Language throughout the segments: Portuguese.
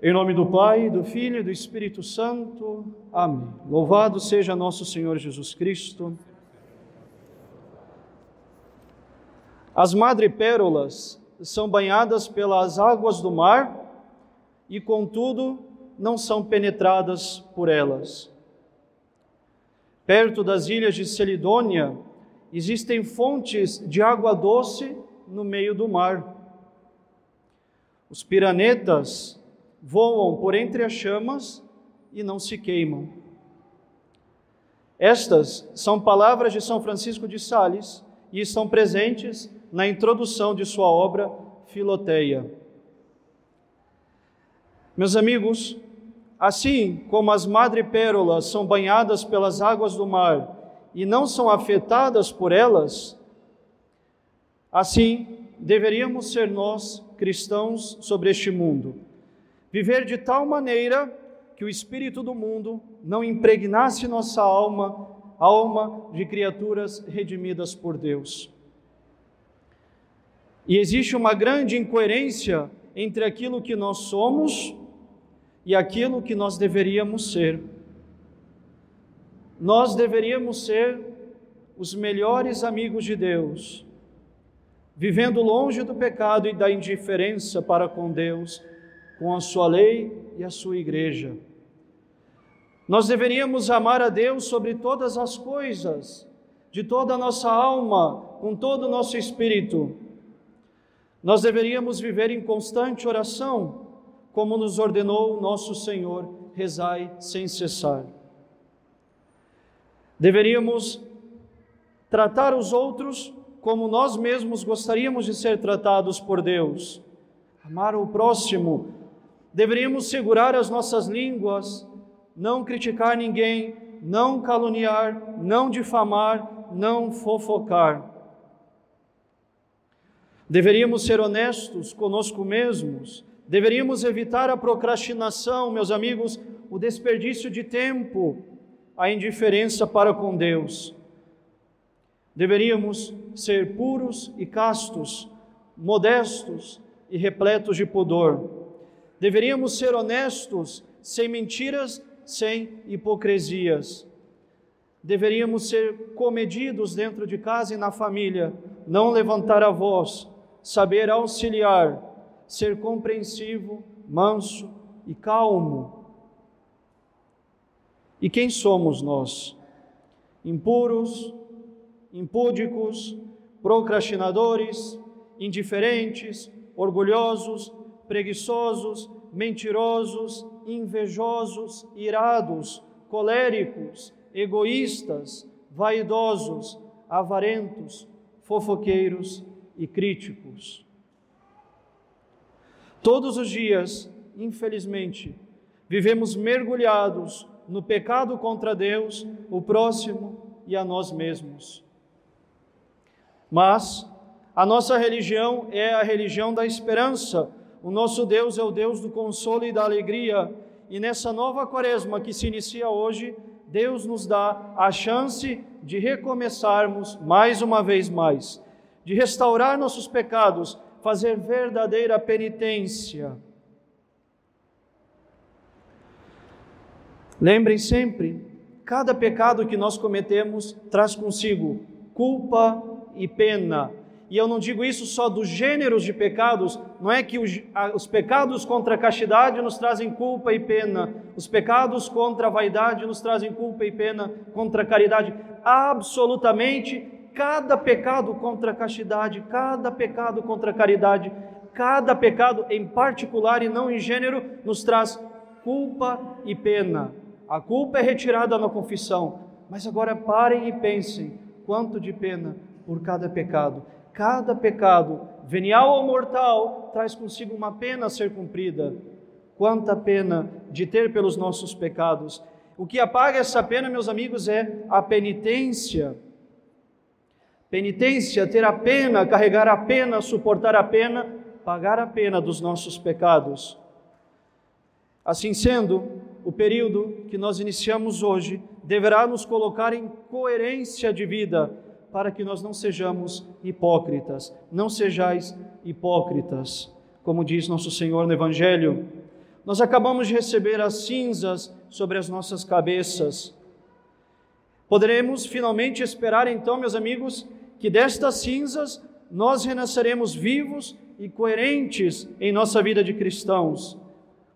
Em nome do Pai, do Filho e do Espírito Santo. Amém. Louvado seja nosso Senhor Jesus Cristo. As madrepérolas são banhadas pelas águas do mar e, contudo, não são penetradas por elas. Perto das ilhas de Celidônia existem fontes de água doce no meio do mar. Os piranetas voam por entre as chamas e não se queimam. Estas são palavras de São Francisco de Sales e estão presentes na introdução de sua obra Filoteia. Meus amigos, assim como as madrepérolas são banhadas pelas águas do mar e não são afetadas por elas, assim deveríamos ser nós, cristãos, sobre este mundo Viver de tal maneira que o espírito do mundo não impregnasse nossa alma, alma de criaturas redimidas por Deus. E existe uma grande incoerência entre aquilo que nós somos e aquilo que nós deveríamos ser. Nós deveríamos ser os melhores amigos de Deus, vivendo longe do pecado e da indiferença para com Deus com a sua lei e a sua igreja. Nós deveríamos amar a Deus sobre todas as coisas, de toda a nossa alma, com todo o nosso espírito. Nós deveríamos viver em constante oração, como nos ordenou nosso Senhor, rezai sem cessar. Deveríamos tratar os outros como nós mesmos gostaríamos de ser tratados por Deus. Amar o próximo Deveríamos segurar as nossas línguas, não criticar ninguém, não caluniar, não difamar, não fofocar. Deveríamos ser honestos conosco mesmos, deveríamos evitar a procrastinação, meus amigos, o desperdício de tempo, a indiferença para com Deus. Deveríamos ser puros e castos, modestos e repletos de pudor. Deveríamos ser honestos, sem mentiras, sem hipocrisias. Deveríamos ser comedidos dentro de casa e na família, não levantar a voz, saber auxiliar, ser compreensivo, manso e calmo. E quem somos nós? Impuros, impúdicos, procrastinadores, indiferentes, orgulhosos, preguiçosos, mentirosos, invejosos, irados, coléricos, egoístas, vaidosos, avarentos, fofoqueiros e críticos. Todos os dias, infelizmente, vivemos mergulhados no pecado contra Deus, o próximo e a nós mesmos. Mas a nossa religião é a religião da esperança, o nosso Deus é o Deus do consolo e da alegria, e nessa nova quaresma que se inicia hoje, Deus nos dá a chance de recomeçarmos mais uma vez mais, de restaurar nossos pecados, fazer verdadeira penitência. Lembrem sempre, cada pecado que nós cometemos traz consigo culpa e pena. E eu não digo isso só dos gêneros de pecados, não é que os, os, pecados contra a castidade nos trazem culpa e pena, os pecados contra a vaidade nos trazem culpa e pena, contra a caridade. Absolutamente, cada pecado contra a castidade, cada pecado contra a caridade, cada pecado em particular e não em gênero, nos traz culpa e pena. A culpa é retirada na confissão, mas agora parem e pensem quanto de pena por cada pecado cada pecado, venial ou mortal, traz consigo uma pena a ser cumprida. Quanta pena de ter pelos nossos pecados. O que apaga essa pena, meus amigos, é a penitência. Penitência, ter a pena, carregar a pena, suportar a pena, pagar a pena dos nossos pecados. Assim sendo, o período que nós iniciamos hoje deverá nos colocar em coerência de vida para que nós não sejamos hipócritas. Não sejais hipócritas, como diz nosso Senhor no Evangelho. Nós acabamos de receber as cinzas sobre as nossas cabeças. Poderemos finalmente esperar, então, meus amigos, que destas cinzas nós renasceremos vivos e coerentes em nossa vida de cristãos.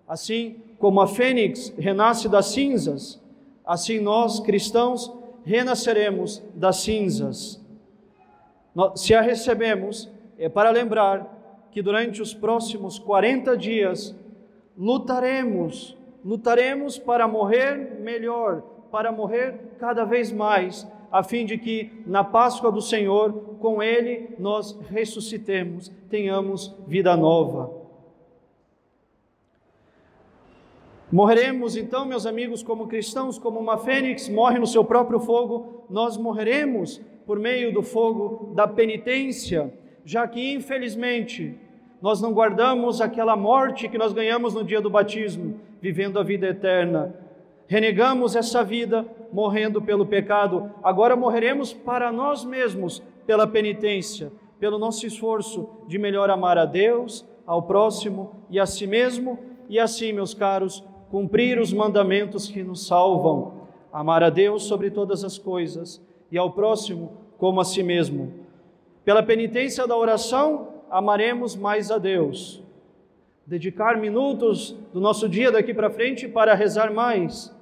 Assim como a fênix renasce das cinzas, assim nós, cristãos, renasceremos das cinzas. Se a recebemos, é para lembrar que durante os próximos 40 dias lutaremos, lutaremos para morrer melhor, para morrer cada vez mais, a fim de que na Páscoa do Senhor, com Ele, nós ressuscitemos, tenhamos vida nova. Morreremos então, meus amigos, como cristãos, como uma fênix morre no seu próprio fogo, nós morreremos por meio do fogo da penitência, já que infelizmente nós não guardamos aquela morte que nós ganhamos no dia do batismo, vivendo a vida eterna. Renegamos essa vida morrendo pelo pecado, agora morreremos para nós mesmos pela penitência, pelo nosso esforço de melhor amar a Deus, ao próximo e a si mesmo, e assim, meus caros, cumprir os mandamentos que nos salvam, amar a Deus sobre todas as coisas e ao próximo como a si mesmo. Pela penitência da oração, amaremos mais a Deus. Dedicar minutos do nosso dia daqui para frente para rezar mais.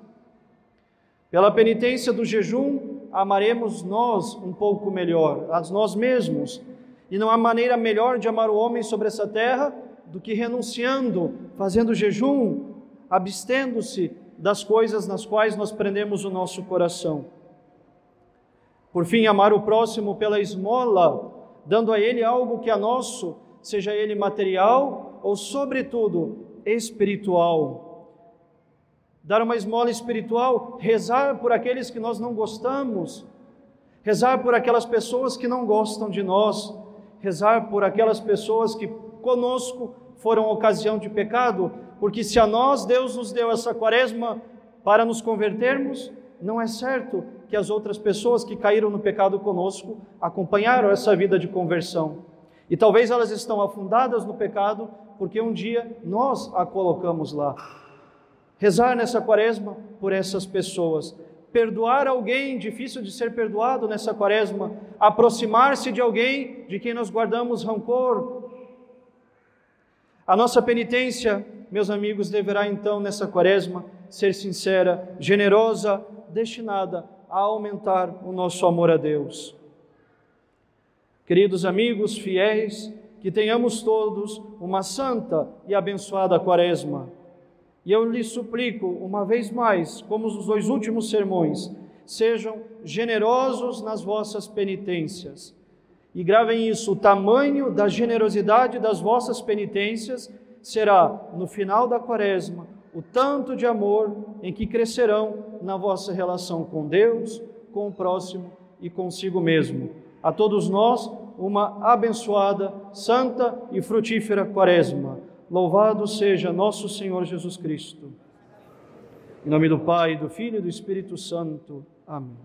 Pela penitência do jejum, amaremos nós um pouco melhor, a nós mesmos. E não há maneira melhor de amar o homem sobre essa terra do que renunciando, fazendo jejum, abstendo-se das coisas nas quais nós prendemos o nosso coração. Por fim, amar o próximo pela esmola, dando a ele algo que é nosso, seja ele material ou, sobretudo, espiritual. Dar uma esmola espiritual, rezar por aqueles que nós não gostamos, rezar por aquelas pessoas que não gostam de nós, rezar por aquelas pessoas que conosco foram ocasião de pecado, porque se a nós Deus nos deu essa quaresma para nos convertermos, não é certo que as outras pessoas que caíram no pecado conosco acompanharam essa vida de conversão. E talvez elas estão afundadas no pecado porque um dia nós a colocamos lá. Rezar nessa quaresma por essas pessoas, perdoar alguém difícil de ser perdoado nessa quaresma, aproximar-se de alguém de quem nós guardamos rancor. A nossa penitência, meus amigos, deverá então nessa quaresma ser sincera, generosa, destinada a aumentar o nosso amor a Deus. Queridos amigos fiéis, que tenhamos todos uma santa e abençoada Quaresma. E eu lhes suplico, uma vez mais, como os dois últimos sermões, sejam generosos nas vossas penitências. E gravem isso: o tamanho da generosidade das vossas penitências será, no final da Quaresma, o tanto de amor em que crescerão na vossa relação com Deus, com o próximo e consigo mesmo. A todos nós, uma abençoada, santa e frutífera Quaresma. Louvado seja nosso Senhor Jesus Cristo. Em nome do Pai, do Filho e do Espírito Santo. Amém.